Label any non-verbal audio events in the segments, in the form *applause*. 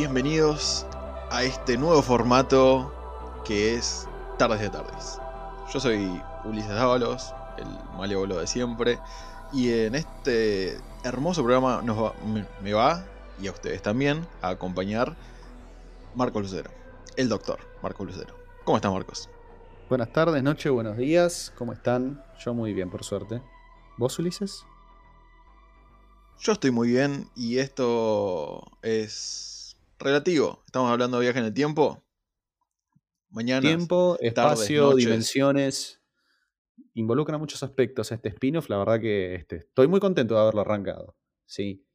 Bienvenidos a este nuevo formato que es Tardes de Tardes. Yo soy Ulises Dávalos, el malévolo de siempre, y en este hermoso programa nos me, va, y a ustedes también, a acompañar Marco Lucero, el doctor Marco Lucero. ¿Cómo están, Marcos? Buenas tardes, noches, buenos días. ¿Cómo están? Yo muy bien, por suerte. ¿Vos, Ulises? Yo estoy muy bien y esto es relativo. Estamos hablando de viaje en el tiempo. Mañana. Tiempo, espacio, dimensiones. Involucra muchos aspectos este spin-off. La verdad que este, estoy muy contento de haberlo arrancado. Sí.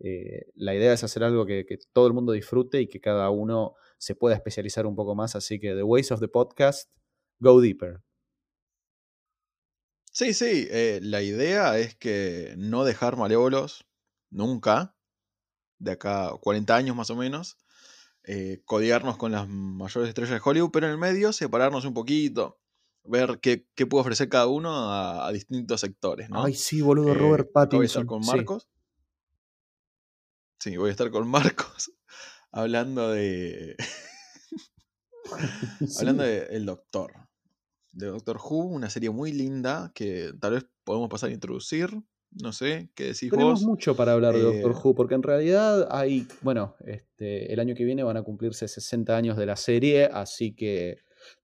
Eh, la idea es hacer algo que, todo el mundo disfrute y que cada uno se pueda especializar un poco más. Así que The Ways of the Podcast, go deeper. Sí, sí. Eh, la idea es que no dejar malévolos nunca, de acá a 40 años más o menos, eh, codiarnos con las mayores estrellas de Hollywood, pero en el medio separarnos un poquito, ver qué, qué puede ofrecer cada uno a, distintos sectores. ¿no? Ay, sí, boludo, Robert eh, Pattinson. Voy a estar con Marcos. Sí. voy a estar con Marcos *laughs* hablando de. *laughs* hablando de El Doctor. De Doctor Who, una serie muy linda que tal vez podemos pasar a introducir. No sé, ¿qué decís Tenemos mucho para hablar de Doctor eh, Who, porque en realidad hay, bueno, este, el año que viene van a cumplirse 60 años de la serie, así que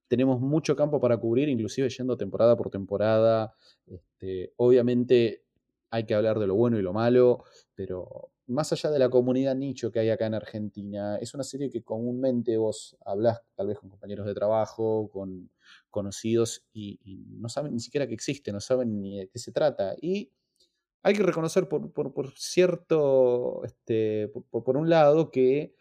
tenemos mucho campo para cubrir, inclusive yendo temporada por temporada. Este, obviamente hay que hablar de lo bueno y lo malo, pero más allá de la comunidad nicho que hay acá en Argentina, es una serie que comúnmente vos hablás tal vez con compañeros de trabajo, con conocidos, y, y no saben ni siquiera que existe, no saben ni de qué se trata. Y hay que reconocer por, cierto, este, por, un lado, que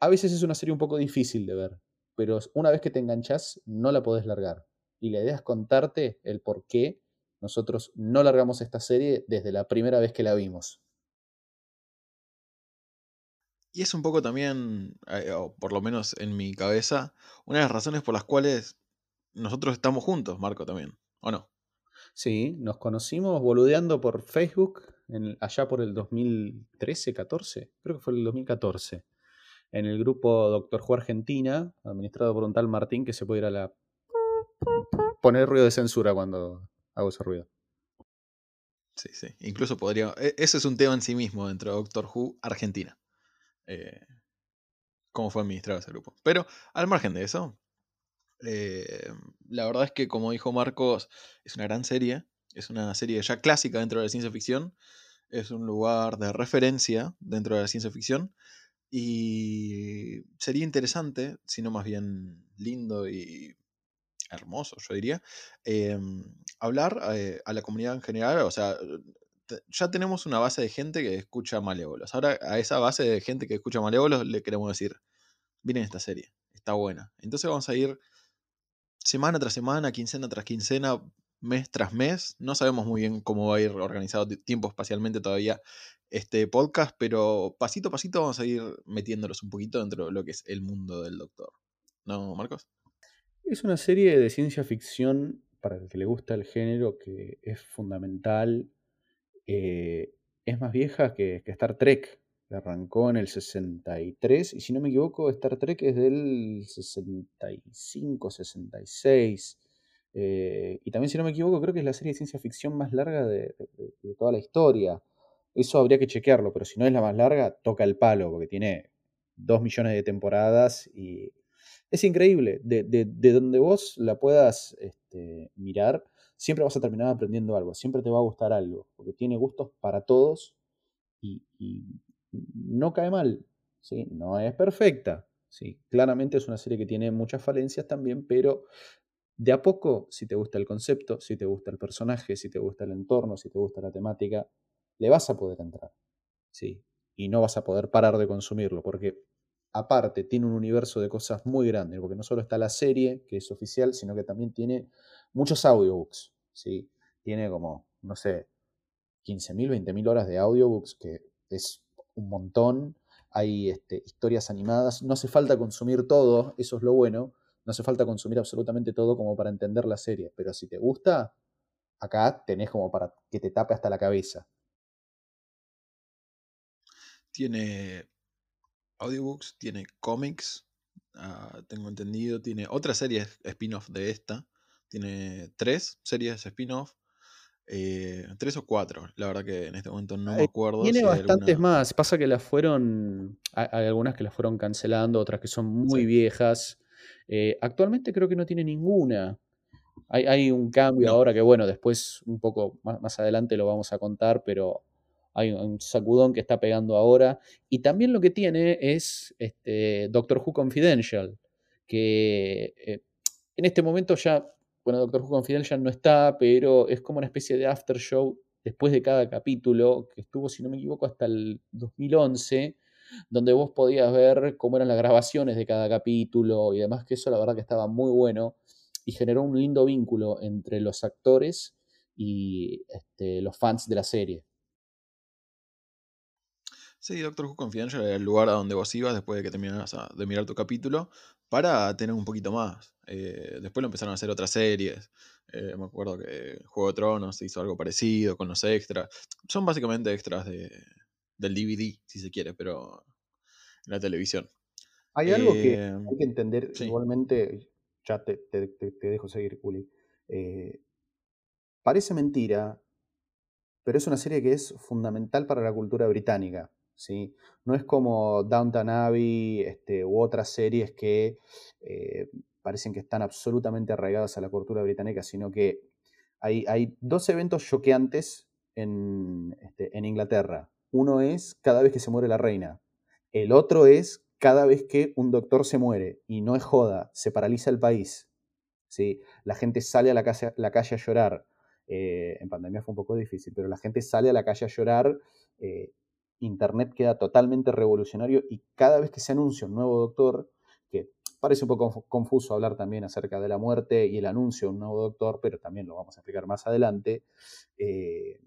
a veces es una serie un poco difícil de ver, pero una vez que te enganchas, no la podés largar. Y la idea es contarte el por qué nosotros no largamos esta serie desde la primera vez que la vimos. Y es un poco también, eh, o por lo menos en mi cabeza, una de las razones por las cuales nosotros estamos juntos, Marco, también, ¿o no? Sí, nos conocimos boludeando por Facebook allá por el 2013, 14, creo que fue el 2014, en el grupo Doctor Ju Argentina, administrado por un tal Martín que se puede ir a la... poner ruido de censura cuando hago ese ruido. Sí, sí, incluso podría... E, ese es un tema en sí mismo dentro de Doctor Who Argentina. Eh, cómo fue administrado ese grupo. Pero al margen de eso, eh, la verdad es que, como dijo Marcos, es una gran serie. Es una serie ya clásica dentro de la ciencia ficción. Es un lugar de referencia dentro de la ciencia ficción. Y sería interesante, sino más bien lindo y hermoso, yo diría, em, hablar eh, a la comunidad en general. O sea, ya tenemos una base de gente que escucha malévolos. Ahora a esa base de gente que escucha malévolos le queremos decir, miren esta serie, está buena. Entonces vamos a ir semana tras semana, quincena tras quincena, mes tras mes. No sabemos muy bien cómo va a ir organizado tiempo espacialmente todavía este podcast, pero pasito a pasito vamos a ir metiéndolos un poquito dentro de lo que es el mundo del doctor. ¿No, Marcos? Es una serie de ciencia ficción para el que le gusta el género que es fundamental. Eh, es más vieja que Star Trek arrancó en el 63 y si no me equivoco Star Trek es del 65, 66. Eh, y también si no me equivoco creo que es la serie de ciencia ficción más larga de, toda la historia. Eso habría que chequearlo, pero si no es la más larga, toca el palo, porque tiene dos millones de temporadas y es increíble. De, donde vos la puedas este, mirar, siempre vas a terminar aprendiendo algo, siempre te va a gustar algo, porque tiene gustos para todos y, no cae mal, ¿sí? no es perfecta. ¿sí? Claramente es una serie que tiene muchas falencias también, pero de a poco, si te gusta el concepto, si te gusta el personaje, si te gusta el entorno, si te gusta la temática, le vas a poder entrar. ¿sí? Y no vas a poder parar de consumirlo, porque aparte tiene un universo de cosas muy grandes, porque no solo está la serie, que es oficial, sino que también tiene muchos audiobooks. ¿sí? Tiene como, no sé, 15.000, 20.000 horas de audiobooks, que es un montón, hay este, historias animadas, no hace falta consumir todo, eso es lo bueno, no hace falta consumir absolutamente todo como para entender la serie, pero si te gusta, acá tenés como para que te tape hasta la cabeza. Tiene audiobooks, tiene cómics, ah, tengo entendido, tiene otra serie spin-off de esta, tiene tres series spin-off, eh, tres o cuatro, la verdad que en este momento no me acuerdo. Tiene bastantes más, pasa que las fueron, hay, algunas que las fueron cancelando, otras que son muy viejas. Eh, actualmente creo que no tiene ninguna. Hay, un cambio ahora que, bueno, después un poco más, más, adelante lo vamos a contar, pero hay un sacudón que está pegando ahora. Y también lo que tiene es este, Doctor Who Confidential, que eh, en este momento ya, bueno, Doctor Who Confidential no está, pero es como una especie de after show después de cada capítulo, que estuvo, si no me equivoco, hasta el 2011, donde vos podías ver cómo eran las grabaciones de cada capítulo y demás, que eso la verdad que estaba muy bueno y generó un lindo vínculo entre los actores y este, los fans de la serie. Sí, Doctor Who Confidential era el lugar a donde vos ibas después de que terminabas de mirar tu capítulo para tener un poquito más. Eh, después lo empezaron a hacer otras series. Eh, me acuerdo que Juego de Tronos hizo algo parecido con los extras. Son básicamente extras de, del DVD, si se quiere, pero en la televisión. Hay algo que eh, hay que entender igualmente. Ya te, dejo seguir, Juli. parece mentira, pero es una serie que es fundamental para la cultura británica. ¿Sí? No es como Downton Abbey este, u otras series que eh, parecen que están absolutamente arraigadas a la cultura británica, sino que hay, hay dos eventos choqueantes en, este, en Inglaterra. Uno es cada vez que se muere la reina. El otro es cada vez que un doctor se muere. Y no es joda, se paraliza el país. ¿sí? La gente sale a la calle, a llorar. Eh, en pandemia fue un poco difícil, pero la gente sale a la calle a llorar eh, Internet queda totalmente revolucionario y cada vez que se anuncia un nuevo doctor, que parece un poco confuso hablar también acerca de la muerte y el anuncio de un nuevo doctor, pero también lo vamos a explicar más adelante, eh,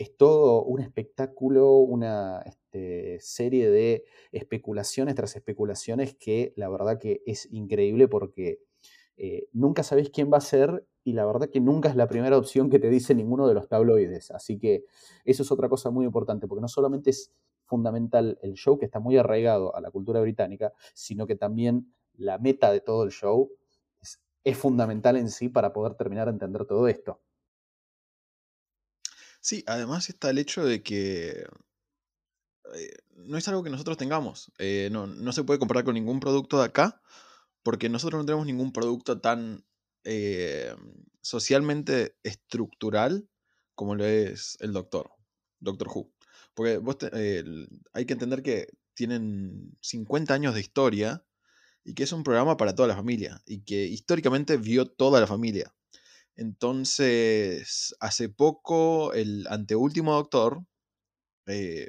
es todo un espectáculo, una este, serie de especulaciones tras especulaciones que la verdad que es increíble porque eh, nunca sabés quién va a ser y la verdad que nunca es la primera opción que te dice ninguno de los tabloides. Así que eso es otra cosa muy importante, porque no solamente es fundamental el show, que está muy arraigado a la cultura británica, sino que también la meta de todo el show es, fundamental en sí para poder terminar de entender todo esto. Sí, además está el hecho de que eh, no es algo que nosotros tengamos. Eh, no, no, se puede comparar con ningún producto de acá, porque nosotros no tenemos ningún producto tan eh, socialmente estructural como lo es el Doctor, Doctor Who. Porque vos hay que entender que tienen 50 años de historia y que es un programa para toda la familia y que históricamente vio toda la familia. Entonces, hace poco, el anteúltimo Doctor, eh,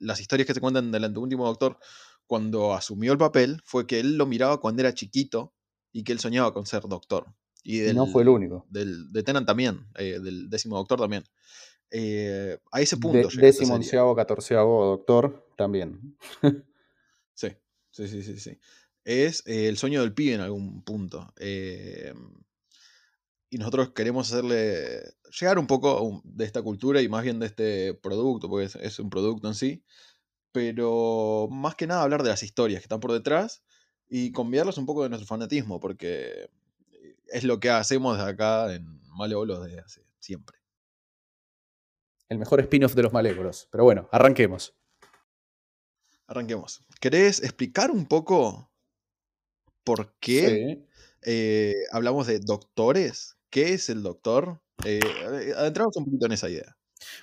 las historias que se cuentan del anteúltimo Doctor, cuando asumió el papel, fue que él lo miraba cuando era chiquito y que él soñaba con ser doctor. Y, no fue el único. Del, de Tenan también, eh, del décimo doctor también. Eh, a ese punto. De, décimo, onceavo, catorceavo doctor también. *laughs* sí, sí, sí, sí, sí. Es eh, el sueño del pibe en algún punto. y nosotros queremos hacerle llegar un poco de esta cultura y más bien de este producto, porque es, es un producto en sí. Pero más que nada hablar de las historias que están por detrás y convidarlos un poco de nuestro fanatismo, porque es lo que hacemos acá en Malévolos desde hace siempre. El mejor spin-off de los Malévolos. Pero bueno, arranquemos. Arranquemos. ¿Querés explicar un poco por qué eh, hablamos de doctores? ¿Qué es el doctor? Eh, adentramos un poquito en esa idea.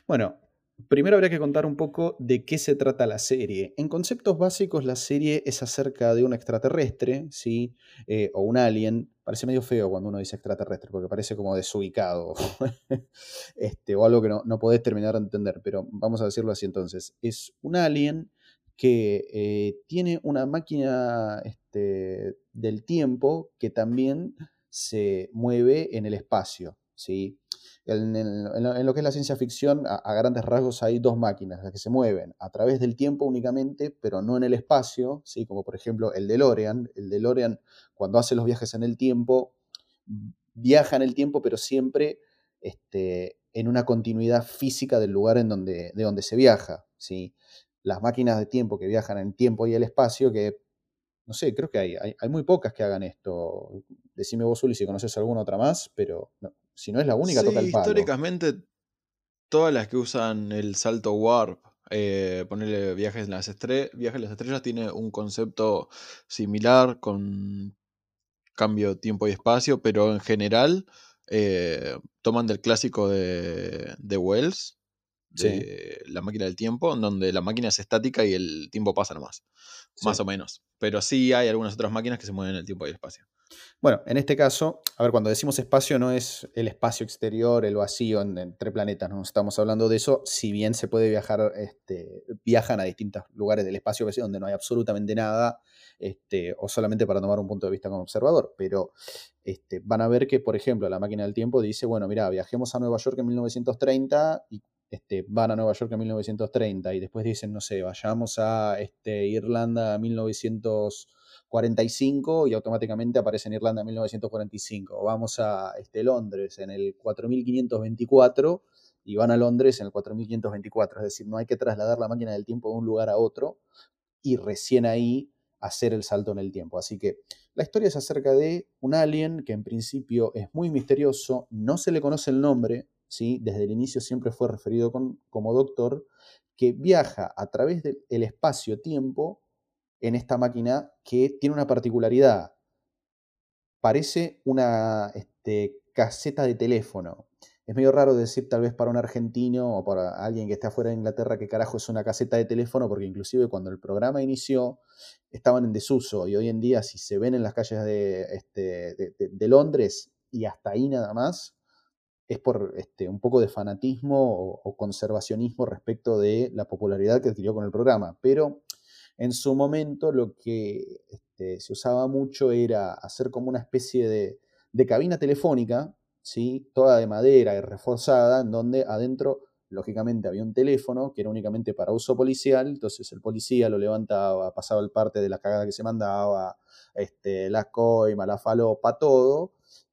Bueno, Primero habría que contar un poco de qué se trata la serie. En conceptos básicos, la serie es acerca de un extraterrestre, ¿sí? Eh, o un alien. Parece medio feo cuando uno dice extraterrestre, porque parece como desubicado, *laughs* este, o algo que no, no podés terminar de entender, pero vamos a decirlo así entonces. Es un alien que eh, tiene una máquina este, del tiempo que también se mueve en el espacio, ¿sí? En, lo que es la ciencia ficción, a, grandes rasgos hay dos máquinas, las que se mueven a través del tiempo únicamente, pero no en el espacio, ¿sí? como por ejemplo el DeLorean. El DeLorean, cuando hace los viajes en el tiempo, viaja en el tiempo, pero siempre este, en una continuidad física del lugar en donde, de donde se viaja. ¿sí? las máquinas de tiempo que viajan en tiempo y el espacio, que no sé, creo que hay, hay, muy pocas que hagan esto. Decime vos, Uli, si conoces alguna otra más, pero si no es la única, toca el palo. Históricamente, todas las que usan el salto warp, eh, ponerle viajes en las estrellas, viajes en las estrellas tiene un concepto similar con cambio tiempo y espacio, pero en general eh, toman del clásico de, de Wells, de la máquina del tiempo, en donde la máquina es estática y el tiempo pasa nomás. Más o menos. Pero sí hay algunas otras máquinas que se mueven en el tiempo y el espacio. Bueno, en este caso, a ver, cuando decimos espacio no es el espacio exterior, el vacío entre planetas, no estamos hablando de eso, si bien se puede viajar, este, viajan a distintos lugares del espacio donde no hay absolutamente nada, este, o solamente para tomar un punto de vista como observador, pero este, van a ver que, por ejemplo, la máquina del tiempo dice, bueno, mira, viajemos a Nueva York en 1930 y este, van a Nueva York en 1930 y después dicen, no sé, vayamos a este, Irlanda en 1945 y automáticamente aparece en Irlanda en 1945. O vamos a este, Londres en el 4524 y van a Londres en el 4524. Es decir, no hay que trasladar la máquina del tiempo de un lugar a otro y recién ahí hacer el salto en el tiempo. Así que la historia es acerca de un alien que en principio es muy misterioso, no se le conoce el nombre, desde el inicio siempre fue referido como doctor, que viaja a través del espacio-tiempo en esta máquina que tiene una particularidad. Parece una este, caseta de teléfono. Es medio raro decir tal vez para un argentino o para alguien que esté afuera de Inglaterra que carajo es una caseta de teléfono, porque inclusive cuando el programa inició estaban en desuso y hoy en día si se ven en las calles de, este, de Londres y hasta ahí nada más, es por este, un poco de fanatismo o, conservacionismo respecto de la popularidad que adquirió con el programa. Pero en su momento lo que este, se usaba mucho era hacer como una especie de, cabina telefónica, ¿sí? toda de madera y reforzada, en donde adentro, lógicamente, había un teléfono que era únicamente para uso policial, entonces el policía lo levantaba, pasaba el parte de la cagada que se mandaba, este, la coima, la falopa, todo,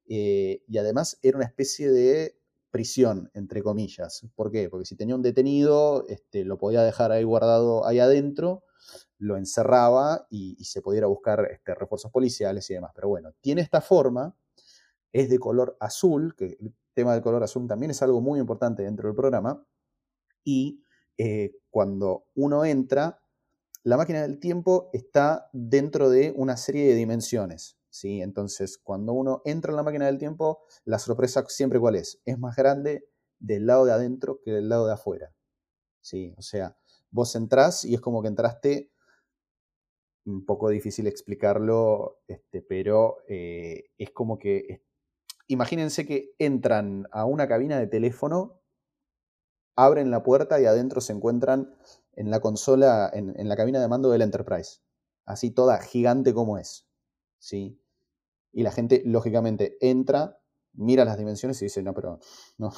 eh, y además era una especie de prisión, entre comillas. ¿Por qué? Porque si tenía un detenido, este, lo podía dejar ahí guardado ahí adentro, lo encerraba y, se pudiera buscar este, refuerzos policiales y demás. Pero bueno, tiene esta forma, es de color azul, que el tema del color azul también es algo muy importante dentro del programa, y eh, cuando uno entra, la máquina del tiempo está dentro de una serie de dimensiones. ¿Sí? Entonces, cuando uno entra en la máquina del tiempo, la sorpresa siempre cuál es? Es más grande del lado de adentro que del lado de afuera. ¿sí? O sea, vos entrás y es como que entraste, un poco difícil explicarlo, este, pero eh, es como que, imagínense que entran a una cabina de teléfono, abren la puerta y adentro se encuentran en la consola, en, en la cabina de mando del Enterprise. Así toda gigante como es. ¿Sí? Y la gente, lógicamente, entra, mira las dimensiones y dice, no, pero *laughs* no,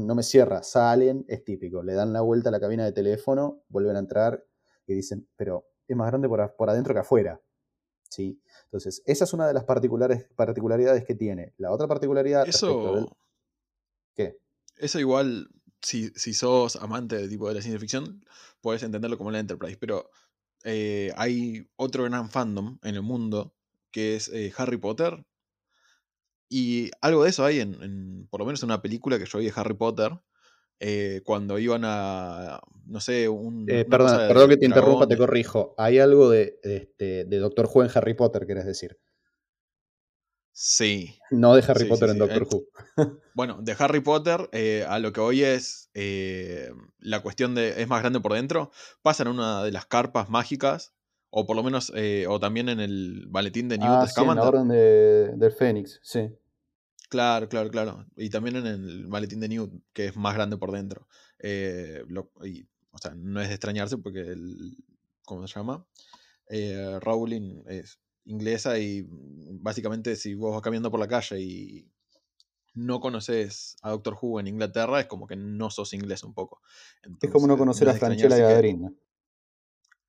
no, me cierra. Salen, es típico. Le dan la vuelta a la cabina de teléfono, vuelven a entrar y dicen, pero es más grande por, por adentro que afuera. ¿Sí? Entonces, esa es una de las particulares, particularidades que tiene. La otra particularidad... Eso... ¿Qué? Eso igual, si, si, sos amante de tipo de la ciencia ficción, puedes entenderlo como la Enterprise, pero eh, hay otro gran fandom en el mundo que es eh, Harry Potter. Y algo de eso hay en, por lo menos en una película que yo vi de Harry Potter, eh, cuando iban a, no sé, un... Eh, perdón, perdón que te interrumpa, te corrijo. Hay algo de, este, de, Doctor Who en Harry Potter, quieres decir. Sí. No de Harry Potter en Doctor Who. *laughs* bueno, de Harry Potter, a lo que hoy es la cuestión de es más grande por dentro, pasan una de las carpas mágicas o por lo menos, eh, o también en el maletín de Newt ah, Sí, en la orden de, del Fénix, sí. Claro, claro, claro. Y también en el maletín de Newt, que es más grande por dentro. Eh, o sea, no es de extrañarse porque, el, ¿cómo se llama? Eh, Rowling es inglesa y básicamente si vos vas caminando por la calle y no conoces a Doctor Who en Inglaterra, es como que no sos inglés un poco. es como no conocer a Franchella Gagarin.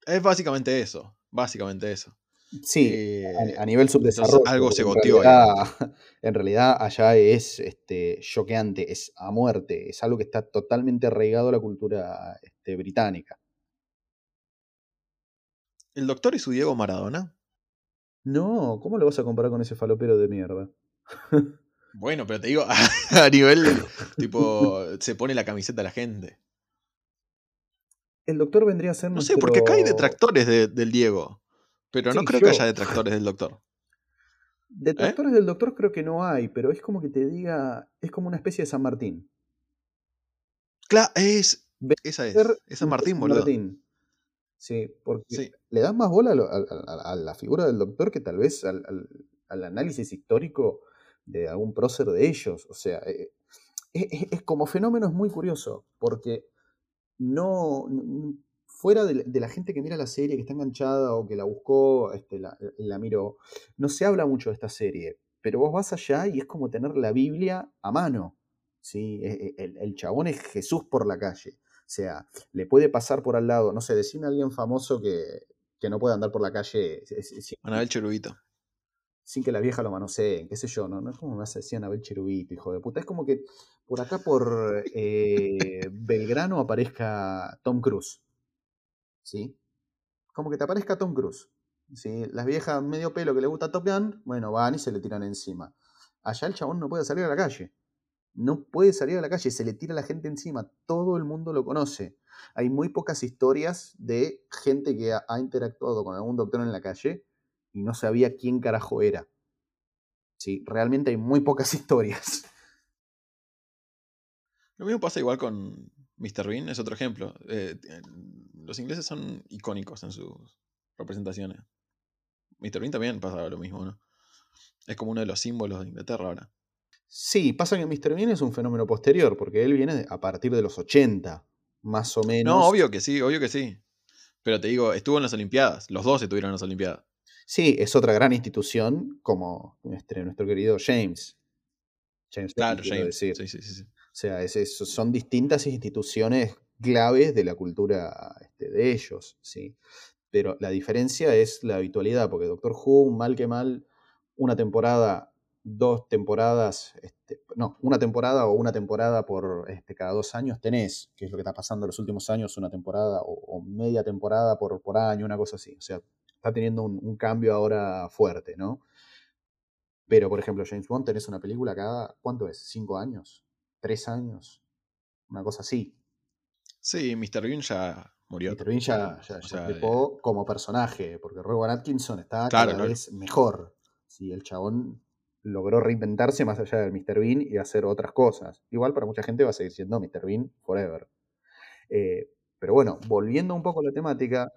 Es básicamente eso. Básicamente eso. Sí, a, eh, nivel subdesarrollo. Algo se goteó. *laughs* En, realidad, allá es este, choqueante, es a muerte, es algo que está totalmente arraigado a la cultura este, británica. ¿El doctor y su Diego Maradona? No, ¿cómo lo vas a comparar con ese falopero de mierda? *laughs* Bueno, pero te digo, *laughs* a, nivel, tipo, se pone la camiseta a la gente. El doctor vendría a ser No sé, porque acá hay detractores del Diego. Pero no creo que haya detractores del doctor. *laughs* Detractores del doctor creo que no hay, pero es como que te diga, es como una especie de San Martín. Claro, es. Esa es. Es San Martín, boludo. Martín. Sí, porque le das más bola a, la figura del doctor que tal vez al, análisis histórico de algún prócer de ellos. O sea, eh, eh, es, como fenómeno es muy curioso, porque no, fuera de, la gente que mira la serie, que está enganchada o que la buscó, este, la, la, miró, no se habla mucho de esta serie, pero vos vas allá y es como tener la Biblia a mano. ¿sí? E, e, el, chabón es Jesús por la calle. O sea, le puede pasar por al lado, no sé, decime a alguien famoso que, que no puede andar por la calle. Sin, Anabel Cherubito. Sin que la vieja lo manoseen, qué sé yo, ¿no? Es como me hace decir Anabel Cherubito, hijo de puta. Es como que por acá, por eh, Belgrano, aparezca Tom Cruise. ¿sí? Como que te aparezca Tom Cruise. ¿sí? Las viejas medio pelo que le gusta Top Gun, bueno, van y se le tiran encima. Allá el chabón no puede salir a la calle. No puede salir a la calle, se le tira la gente encima. Todo el mundo lo conoce. Hay muy pocas historias de gente que ha, interactuado con algún doctor en la calle y no sabía quién carajo era. Sí, realmente hay muy pocas *laughs* historias. Lo mismo pasa igual con Mr. Bean, es otro ejemplo. Eh, los ingleses son icónicos en sus representaciones. Mr. Bean también pasa lo mismo, ¿no? Es como uno de los símbolos de Inglaterra ahora. Sí, pasa que Mr. Bean es un fenómeno posterior, porque él viene a partir de los 80, más o menos. No, obvio que sí, obvio que sí. Pero te digo, estuvo en las Olimpiadas, los dos estuvieron en las Olimpiadas. Sí, es otra gran institución como nuestro, nuestro querido James. James claro, James. Sí, sí, sí, O sea, son distintas instituciones claves de la cultura este, de ellos, ¿sí? Pero la diferencia es la habitualidad, porque Doctor Who, mal que mal, una temporada, dos temporadas, este, no, una temporada o una temporada por este, cada dos años tenés, que es lo que está pasando en los últimos años, una temporada o, media temporada por, por, año, una cosa así. O sea, está teniendo un, un, cambio ahora fuerte, ¿no? Pero, por ejemplo, James Bond tenés una película cada, ¿cuánto es? ¿Cinco años? ¿Tres años? Una cosa así. Sí, Mr. Bean ya murió. Mr. Bean ya, ya, eh, como personaje, porque Rowan Atkinson está cada vez mejor. Sí, el chabón logró reinventarse más allá del Mr. Bean y hacer otras cosas. Igual para mucha gente va a seguir siendo Mr. Bean forever. Eh, pero bueno, volviendo un poco a la temática,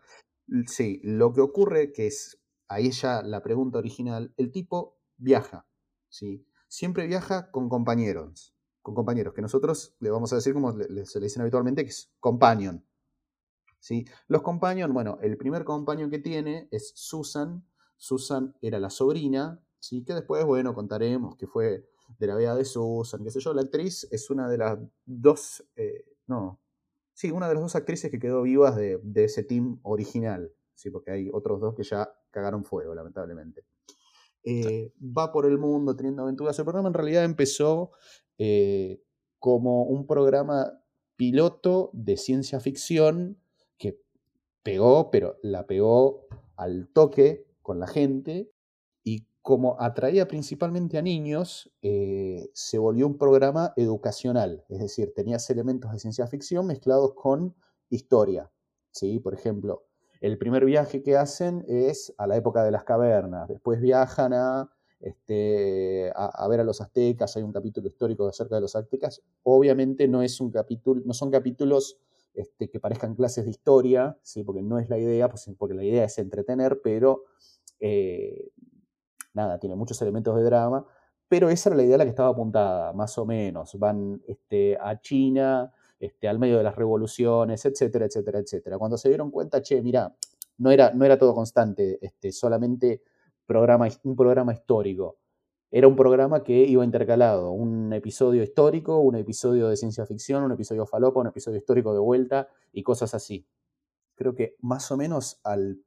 sí, lo que ocurre, que es ahí ya la pregunta original, el tipo viaja, ¿sí? Siempre viaja con compañeros con compañeros, que nosotros le vamos a decir como se le dicen habitualmente, que es companion. ¿sí? Los companion, bueno, el primer companion que tiene es Susan. Susan era la sobrina, ¿sí? que después, bueno, contaremos que fue de la vida de Susan, qué sé yo. La actriz es una de las dos, eh, no, sí, una de las dos actrices que quedó vivas de, ese team original, ¿sí? porque hay otros dos que ya cagaron fuego, lamentablemente. Eh, va por el mundo teniendo aventuras. El programa en realidad empezó eh, como un programa piloto de ciencia ficción que pegó, pero la pegó al toque con la gente como atraía principalmente a niños, eh, se volvió un programa educacional, es decir, tenías elementos de ciencia ficción mezclados con historia. ¿sí? Por ejemplo, el primer viaje que hacen es a la época de las cavernas, después viajan a este, a, ver a los aztecas, hay un capítulo histórico acerca de los aztecas. Obviamente no, es un capítulo, no son capítulos este, que parezcan clases de historia, ¿sí? porque no es la idea, pues, porque la idea es entretener, pero eh, nada, tiene muchos elementos de drama. Pero esa era la idea a la que estaba apuntada, más o menos. Van este, a China, este, al medio de las revoluciones, etcétera, etcétera, etcétera. Cuando se dieron cuenta, che, mira, no era, no era todo constante, este, solamente programa, un programa histórico. Era un programa que iba intercalado, un episodio histórico, un episodio de ciencia ficción, un episodio falopa, un episodio histórico de vuelta y cosas así. Creo que más o menos al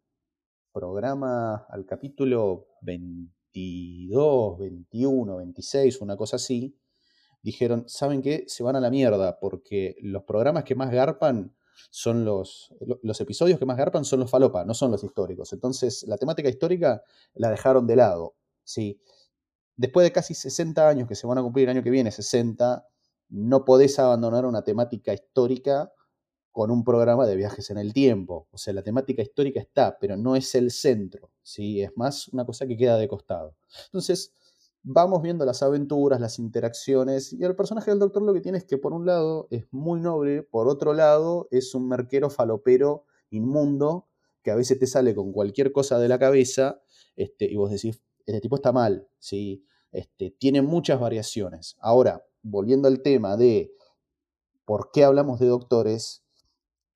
programa, al capítulo 22, 21, 26, una cosa así, dijeron, ¿saben qué? Se van a la mierda porque los programas que más garpan son los, los episodios que más garpan son los falopa, no son los históricos. Entonces, la temática histórica la dejaron de lado. ¿sí? Después de casi 60 años, que se van a cumplir el año que viene, 60, no podés abandonar una temática histórica con un programa de viajes en el tiempo. O sea, la temática histórica está, pero no es el centro, ¿sí? Es más una cosa que queda de costado. Entonces, vamos viendo las aventuras, las interacciones, y el personaje del Doctor lo que tiene es que por un lado es muy noble, por otro lado es un merquero falopero inmundo, que a veces te sale con cualquier cosa de la cabeza, este, y vos decís, este tipo está mal, ¿sí? Este, tiene muchas variaciones. Ahora, volviendo al tema de por qué hablamos de doctores,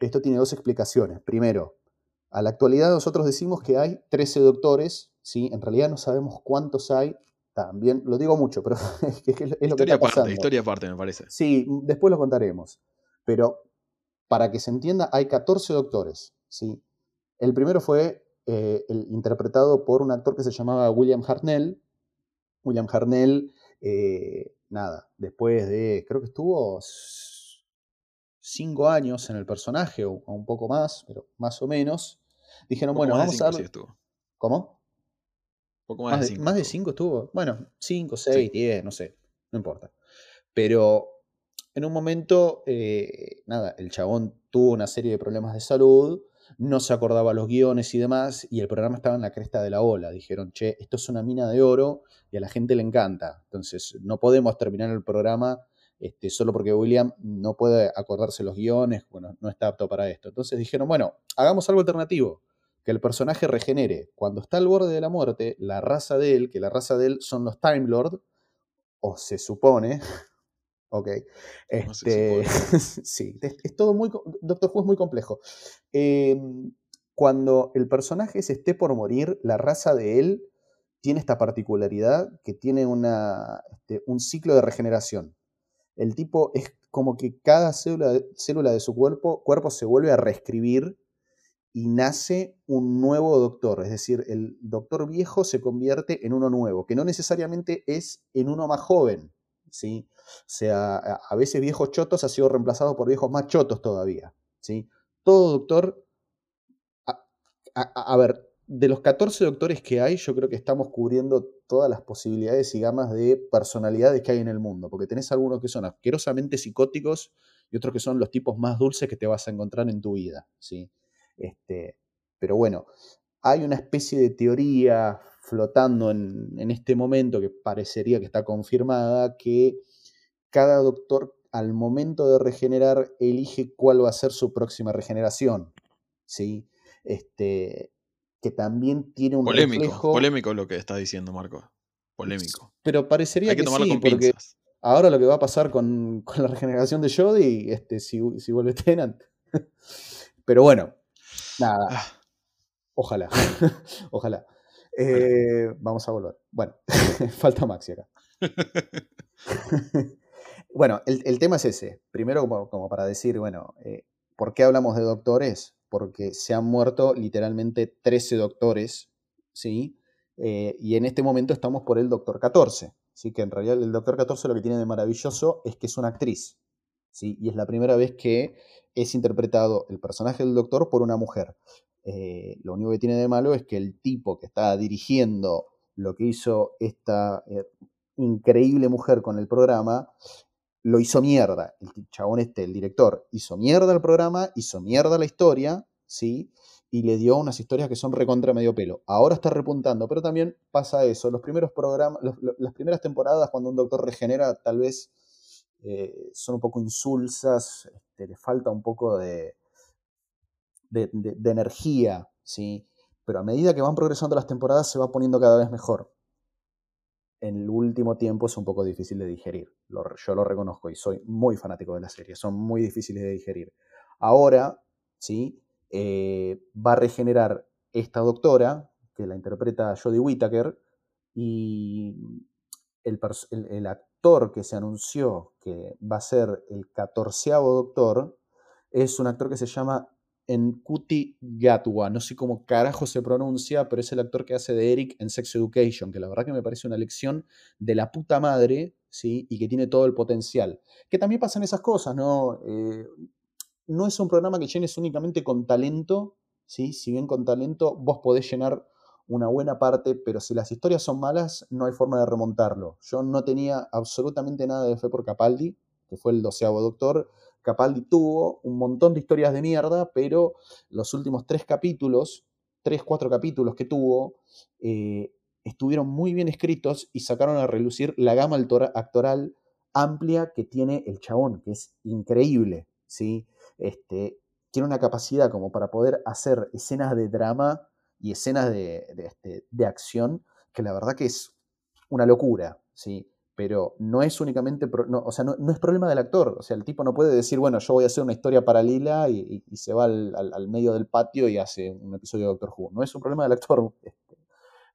esto tiene dos explicaciones. Primero, a la actualidad nosotros decimos que hay 13 doctores, ¿sí? En realidad no sabemos cuántos hay. También, lo digo mucho, pero *laughs* es, que es lo historia que está aparte, historia aparte, me parece. Sí, después lo contaremos. Pero para que se entienda, hay 14 doctores, ¿sí? El primero fue eh, el, interpretado por un actor que se llamaba William Hartnell. William Hartnell, eh, nada, después de, creo que estuvo cinco años en el personaje, o, o un poco más, pero más o menos, dijeron, bueno, vamos cinco a darle... ¿Cómo? Poco Más más, de, cinco. más de cinco estuvo. Bueno, cinco, seis, diez, no sé, no importa. Pero en un momento, eh, nada, el chabón tuvo una serie de problemas de salud, no se acordaba los guiones y demás, y el programa estaba en la cresta de la ola. Dijeron, che, esto es una mina de oro y a la gente le encanta. Entonces, no podemos terminar el programa este, solo porque William no puede acordarse los guiones, bueno, no está apto para esto. Entonces dijeron, bueno, hagamos algo alternativo, que el personaje regenere. Cuando está al borde de la muerte, la raza de él, que la raza de él son los Time Lord, o se supone, *laughs* ok, No este, *laughs* sí, es, es todo muy, Doctor Who es muy complejo. Eh, cuando el personaje se esté por morir, la raza de él tiene esta particularidad que tiene una, este, un ciclo de regeneración. El tipo es como que cada célula célula de su cuerpo, cuerpo se vuelve a reescribir y nace un nuevo doctor. Es decir, el doctor viejo se convierte en uno nuevo, que no necesariamente es en uno más joven. ¿sí? O sea, a, veces viejos chotos ha sido reemplazado por viejos más chotos todavía. ¿sí? Todo doctor... A ver, de los 14 doctores que hay, yo creo que estamos cubriendo todas las posibilidades y gamas de personalidades que hay en el mundo, porque tenés algunos que son asquerosamente psicóticos y otros que son los tipos más dulces que te vas a encontrar en tu vida, ¿sí? Este, pero bueno, hay una especie de teoría flotando en, en este momento que parecería que está confirmada, que cada doctor al momento de regenerar elige cuál va a ser su próxima regeneración, ¿sí? Este, que también tiene un Polémico, reflejo... polémico lo que estás diciendo, Marco. Polémico. Pero parecería Hay que que, tomarlo sí, con porque pinzas. ahora lo que va a pasar con, *laughs* con la regeneración de Jodie, este, si, si vuelve *laughs* Tenant. Pero bueno, nada, Ah, *laughs* ojalá, ojalá. Eh, vamos a volver. Bueno, falta Maxi acá. bueno, el, el tema es ese. Primero, como, como para decir, bueno, eh, ¿por qué hablamos de doctores? Porque se han muerto literalmente 13 doctores, ¿sí? Eh, y en este momento estamos por el Doctor 14. ¿sí? Que en realidad el Doctor 14 lo que tiene de maravilloso es que es una actriz. ¿sí? Y es la primera vez que es interpretado el personaje del Doctor por una mujer. Eh, lo único que tiene de malo es que el tipo que está dirigiendo lo que hizo esta eh, increíble mujer con el programa, lo hizo mierda. El chabón este, el director, hizo mierda el programa, hizo mierda la historia, ¿sí? Y le dio unas historias que son recontra medio pelo. Ahora está repuntando, pero también pasa eso. Los primeros programas, los- las primeras temporadas, cuando un doctor regenera, tal vez eh, son un poco insulsas, este, le falta un poco de, de, de- de energía, ¿sí? Pero a medida que van progresando las temporadas se va poniendo cada vez mejor. En el último tiempo es un poco difícil de digerir. Yo lo reconozco y soy muy fanático de la serie. Son muy difíciles de digerir. Ahora, ¿sí? Eh, va a regenerar esta doctora, que la interpreta Jodie Whittaker, y el- el actor que se anunció que va a ser el catorceavo doctor es un actor que se llama Nkuti Gatwa. No sé cómo carajo se pronuncia, pero es el actor que hace de Eric en Sex Education, que la verdad que me parece una lección de la puta madre, ¿sí? Y que tiene todo el potencial. Que también pasan esas cosas, ¿no? Eh, no es un programa que llenes únicamente con talento, ¿sí? Si bien con talento vos podés llenar una buena parte, pero si las historias son malas, no hay forma de remontarlo. Yo no tenía absolutamente nada de fe por Capaldi, que fue el doceavo doctor. Capaldi tuvo un montón de historias de mierda, pero los últimos tres capítulos, tres, cuatro capítulos que tuvo, eh, estuvieron muy bien escritos y sacaron a relucir la gama actoral amplia que tiene el chabón, que es increíble, ¿sí? Este, tiene una capacidad como para poder hacer escenas de drama y escenas de, este, acción que la verdad que es una locura, ¿sí? Pero no es únicamente, o sea, no, es problema del actor, o sea, el tipo no puede decir, bueno, yo voy a hacer una historia paralela y, se va al, medio del patio y hace un episodio de Doctor Who. No es un problema del actor, *laughs* este,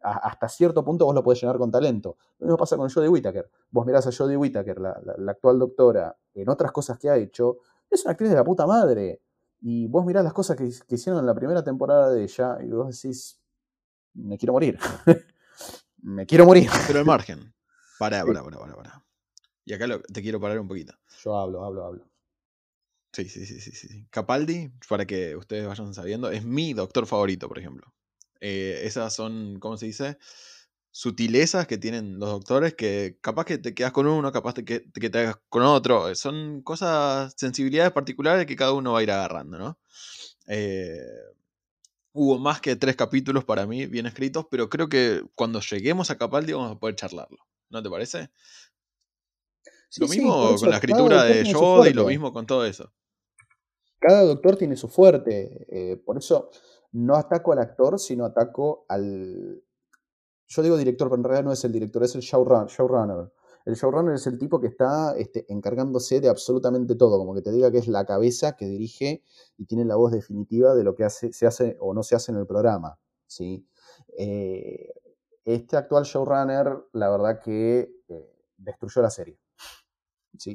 hasta cierto punto vos lo podés llenar con talento. Lo mismo pasa con Jodie Whittaker. Vos mirás a Jodie Whittaker, la, actual doctora, en otras cosas que ha hecho, es una actriz de la puta madre. Y vos mirás las cosas que, hicieron en la primera temporada de ella y vos decís, me quiero morir. *laughs* me quiero morir. Pero al margen. Pará, pará, pará, pará, Y acá te quiero parar un poquito. Yo hablo, hablo, hablo. Sí, sí, sí, sí, sí. Capaldi, para que ustedes vayan sabiendo, es mi doctor favorito, por ejemplo. Eh, esas son, ¿cómo se dice? Sutilezas que tienen los doctores que capaz que te quedas con uno, capaz que, te quedas con otro. Eh, son cosas, sensibilidades particulares que cada uno va a ir agarrando, ¿no? Eh, hubo más que tres capítulos para mí bien escritos, pero creo que cuando lleguemos a Capaldi vamos a poder charlarlo. ¿No te parece? lo mismo con la escritura de Jod y lo mismo con todo eso. Cada doctor tiene su fuerte. por eso no ataco al actor, sino ataco al... Yo digo director, pero en realidad no es el director, es el showrunner. El showrunner es el tipo que está este, encargándose de absolutamente todo, como que te diga que es la cabeza que dirige y tiene la voz definitiva de lo que hace, se hace o no se hace en el programa. ¿sí? Eh, este actual showrunner, la verdad que eh, destruyó la serie.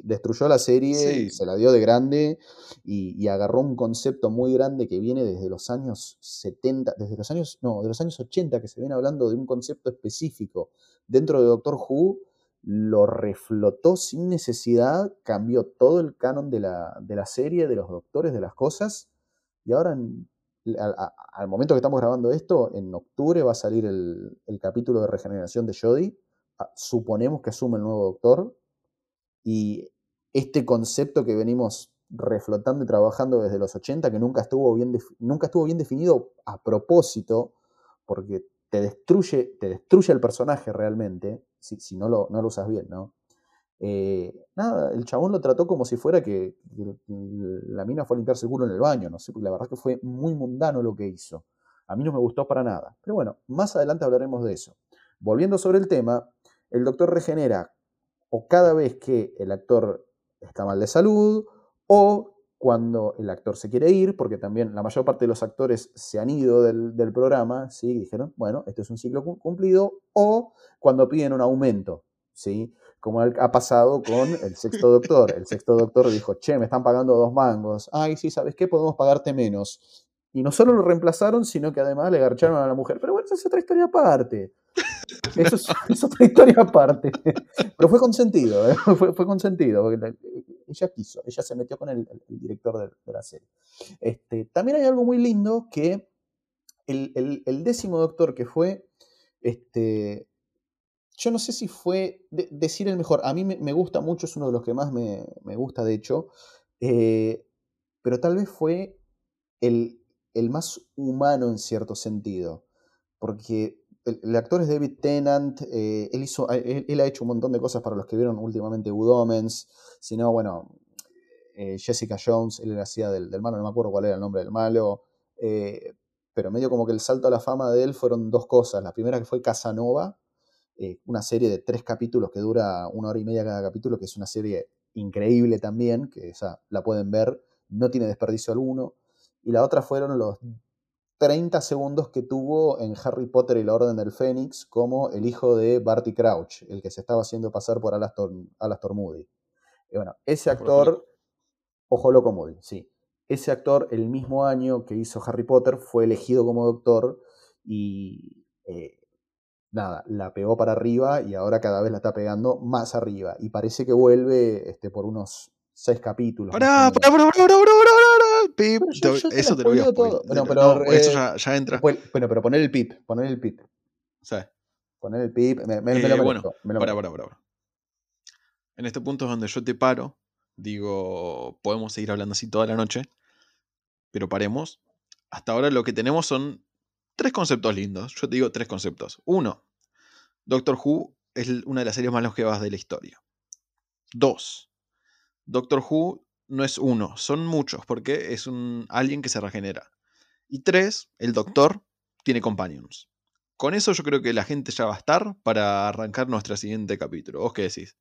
Destruyó la serie, se la dio de grande y, agarró un concepto muy grande que viene desde los años 70, desde los años, no, de los años 80 que se viene hablando de un concepto específico dentro de Doctor Who, lo reflotó sin necesidad, cambió todo el canon de la, serie, de los doctores, de las cosas, y ahora al, momento que estamos grabando esto, en octubre va a salir el, capítulo de regeneración de Jodie, ah, suponemos que asume el nuevo doctor, y este concepto que venimos reflotando y trabajando desde los 80, que nunca estuvo bien, nunca estuvo bien definido a propósito, porque te destruye, te destruye el personaje realmente, si, no lo usas bien, ¿no? Eh, nada, el chabón lo trató como si fuera que, la mina fue a limpiarse el culo en el baño, no sé, porque la verdad que fue muy mundano lo que hizo. A mí no me gustó para nada. Pero bueno, más adelante hablaremos de eso. Volviendo sobre el tema, el doctor regenera o cada vez que el actor está mal de salud, o cuando el actor se quiere ir, porque también la mayor parte de los actores se han ido del, programa, ¿sí? dijeron, bueno, este es un ciclo cumplido, o cuando piden un aumento, ¿sí? Como ha pasado con el sexto doctor. El sexto doctor dijo, che, me están pagando dos mangos, ay, sí, ¿sabes qué? Podemos pagarte menos. Y no solo lo reemplazaron, sino que además le garcharon a la mujer. Pero bueno, esa es otra historia aparte. Eso es, *laughs* otra historia aparte. Pero fue consentido, ¿eh? *laughs* fue, fue, consentido, ella quiso, ella se metió con el, director de, la serie. Este, también hay algo muy lindo que el, décimo doctor que fue, este, yo no sé si fue decir el mejor, a mí me, gusta mucho, es uno de los que más me, gusta de hecho, eh, pero tal vez fue el, el más humano en cierto sentido, porque el, actor es David Tennant, eh, él, hizo, eh, él, ha hecho un montón de cosas para los que vieron últimamente Wood si no, bueno, Jessica Jones, él hacía del, del, malo, no me acuerdo cuál era el nombre del malo, pero medio como que el salto a la fama de él fueron dos cosas. La primera que fue Casanova, una serie de tres capítulos que dura una hora y media cada capítulo, que es una serie increíble también, que esa la pueden ver, no tiene desperdicio alguno. Y la otra fueron los 30 segundos que tuvo en Harry Potter y la Orden del Fénix como el hijo de Barty Crouch, el que se estaba haciendo pasar por Alastor, Moody. Y bueno, ese actor, Ojo Loco Moody, sí. Ese actor, el mismo año que hizo Harry Potter, fue elegido como doctor y eh, nada, la pegó para arriba y ahora cada vez la está pegando más arriba. Y parece que vuelve este, por unos seis capítulos. ¡Para, para, para, para, pip, eso lo te lo voy a. Bueno, pero, eso ya, ya entra. Bueno, pero poner el pip, poner el pip, Sí. poner el pip, me, me- me Eh, lo bueno, lo Para, para, para. En este punto es donde yo te paro. Digo, podemos seguir hablando así toda la noche. Pero paremos. Hasta ahora lo que tenemos son tres conceptos lindos. Yo te digo tres conceptos. Uno, Doctor Who es una de las series más longevas de la historia. Dos, Doctor Who no es uno, son muchos, porque es un alguien que se regenera. Y tres, el Doctor tiene companions. Con eso yo creo que la gente ya va a estar para arrancar nuestro siguiente capítulo. ¿Vos qué decís?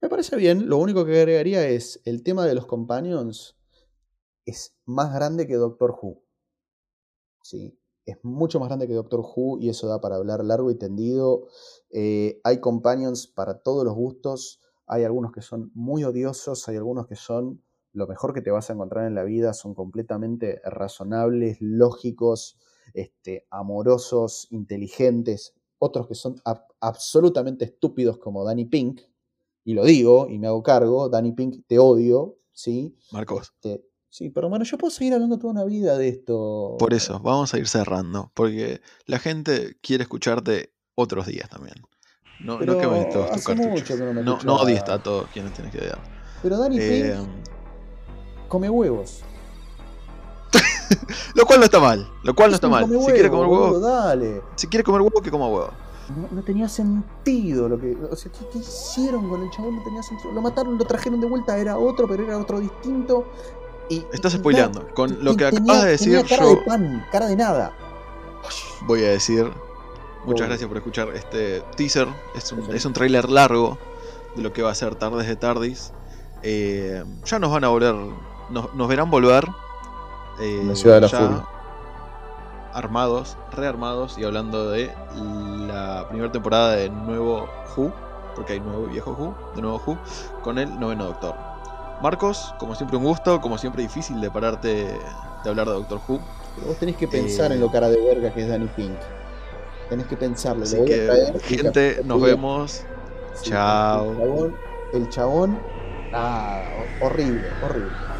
Me parece bien, lo único que agregaría es el tema de los companions es más grande que Doctor Who. Sí, es mucho más grande que Doctor Who y eso da para hablar largo y tendido. Eh, hay companions para todos los gustos, hay algunos que son muy odiosos, hay algunos que son lo mejor que te vas a encontrar en la vida, son completamente razonables, lógicos, este, amorosos, inteligentes, otros que son ab- absolutamente estúpidos como Danny Pink, y lo digo y me hago cargo, Danny Pink, te odio, ¿sí? Marcos, Este, sí, pero bueno, yo puedo seguir hablando toda una vida de esto. por eso, vamos a ir cerrando. Porque la gente quiere escucharte otros días también. No, no Pero quemes todos tus cartuchos. no no, no odies a todos quienes tienes que odiar. Pero Danny Eh, Pink come huevos. *laughs* lo cual no está mal. Lo cual no Es está mal. come Si quiere comer boludo, huevo, dale. si quiere comer huevo, que coma huevo. No, no tenía sentido lo que. O sea, ¿qué, qué hicieron con el chabón? No tenía sentido. Lo mataron, lo trajeron de vuelta, era otro, pero era otro distinto. Y, Estás spoileando. Con lo y que tenía- acabas de decir, tenía cara yo de pan, cara de nada. voy a decir. Muchas gracias por escuchar este teaser. Es un, es un trailer largo de lo que va a ser Tardes de Tardis. Eh, ya nos van a volver. Nos, nos verán volver. eh, En la Ciudad de la Furia. Armados, rearmados y hablando de la primera temporada de Nuevo Who. Porque hay nuevo y viejo Who. De Nuevo Who. Con el noveno Doctor. Marcos, como siempre un gusto. Como siempre difícil de pararte de hablar de Doctor Who. Pero vos tenés que pensar Eh, en lo cara de verga que es Danny Pink. Tenés que pensarlo. Así que, traer gente, nos vemos. Sí, Chao. El chabón, el chabón, ah, horrible, horrible.